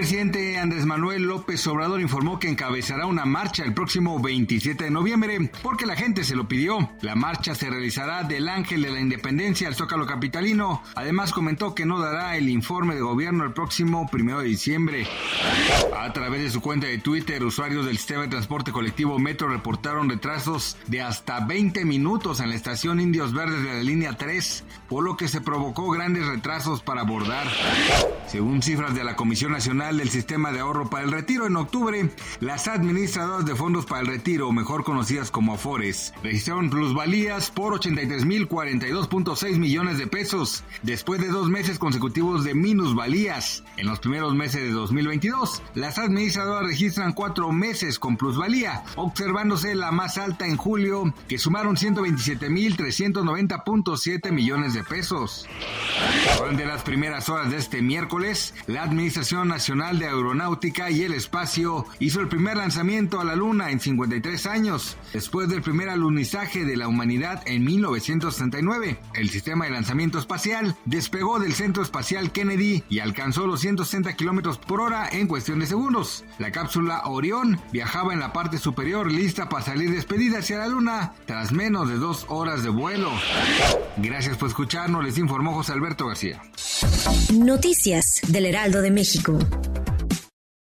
Presidente Andrés Manuel López Obrador informó que encabezará una marcha el próximo 27 de noviembre porque la gente se lo pidió. La marcha se realizará del Ángel de la Independencia al Zócalo Capitalino. Además comentó que no dará el informe de gobierno el próximo 1 de diciembre. A través de su cuenta de Twitter, usuarios del sistema de transporte colectivo Metro reportaron retrasos de hasta 20 minutos en la estación Indios Verdes de la línea 3, por lo que se provocó grandes retrasos para abordar. Según cifras de la Comisión Nacional del Sistema de Ahorro para el Retiro en octubre, las administradoras de fondos para el retiro, mejor conocidas como Afores, registraron plusvalías por 83.042.6 millones de pesos, después de dos meses consecutivos de minusvalías. En los primeros meses de 2022, las administradoras registran cuatro meses con plusvalía, observándose la más alta en julio, que sumaron 127.390.7 millones de pesos. Durante las primeras horas de este miércoles, la Administración Nacional de Aeronáutica y el Espacio hizo el primer lanzamiento a la Luna en 53 años, después del primer alunizaje de la humanidad en 1969. El sistema de lanzamiento espacial despegó del Centro Espacial Kennedy y alcanzó los 160 kilómetros por hora en cuestión de segundos. La cápsula Orión viajaba en la parte superior lista para salir despedida hacia la Luna tras menos de dos horas de vuelo. Gracias por escucharnos, les informó José Alberto García. Noticias del Heraldo de México.